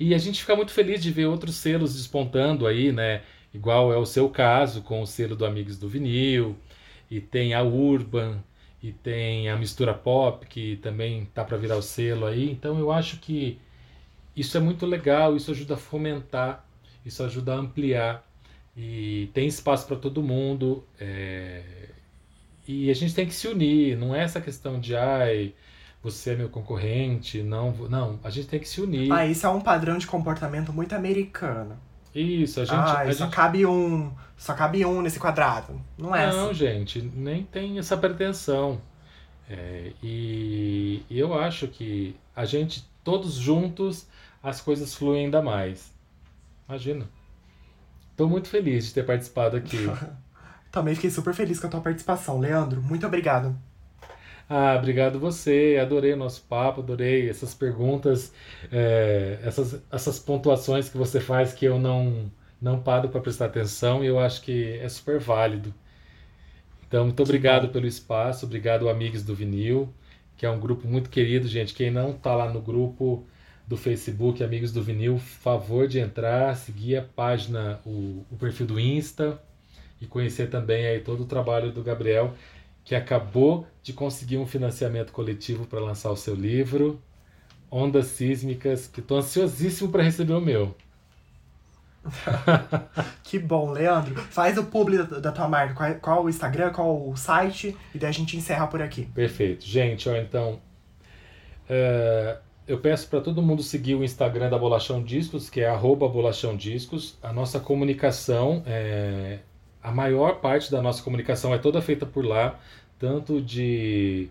E a gente fica muito feliz de ver outros selos despontando aí, né? Igual é o seu caso com o selo do Amigos do Vinil, e tem a Urban, e tem a mistura pop, que também tá para virar o selo aí. Então eu acho que isso é muito legal, isso ajuda a fomentar, isso ajuda a ampliar e tem espaço para todo mundo. É... E a gente tem que se unir, não é essa questão de ai, você é meu concorrente, não, não, a gente tem que se unir. Ah, isso é um padrão de comportamento muito americano. Isso, a gente. Ah, a só gente... cabe um. Só cabe um nesse quadrado. Não é Não, assim. gente, nem tem essa pretensão. É, e, e eu acho que a gente, todos juntos, as coisas fluem ainda mais. Imagina. Estou muito feliz de ter participado aqui. Também fiquei super feliz com a tua participação, Leandro. Muito obrigado. Ah, obrigado você. Adorei o nosso papo, adorei essas perguntas, é, essas, essas pontuações que você faz que eu não, não paro para prestar atenção e eu acho que é super válido. Então, muito obrigado pelo espaço, obrigado amigos do Vinil, que é um grupo muito querido, gente. Quem não está lá no grupo do Facebook Amigos do Vinil, favor de entrar, seguir a página, o, o perfil do Insta e conhecer também aí todo o trabalho do Gabriel que acabou de conseguir um financiamento coletivo para lançar o seu livro, Ondas Sísmicas, que estou ansiosíssimo para receber o meu. que bom, Leandro. Faz o publi da, tua marca. Qual, qual, o Instagram, qual o site, e daí a gente encerra por aqui. Perfeito. Gente, ó, então. Eu peço para todo mundo seguir o Instagram da Bolachão Discos, que é Bolachão Discos. A nossa comunicação é, a maior parte da nossa comunicação é toda feita por lá, tanto de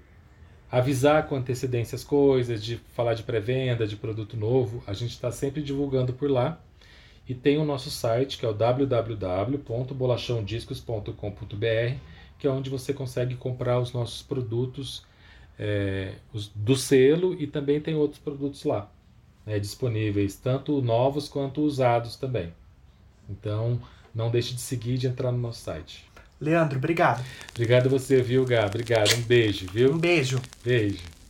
avisar com antecedência as coisas, de falar de pré-venda, de produto novo, a gente está sempre divulgando por lá. E tem o nosso site, que é o www.bolachãodiscos.com.br, que é onde você consegue comprar os nossos produtos é, os, do selo e também tem outros produtos lá, né, disponíveis, tanto novos quanto usados também. Então, não deixe de seguir e de entrar no nosso site. Leandro, obrigado. Obrigado a você, viu, Gá? Obrigado. Um beijo, viu? Um beijo. Beijo.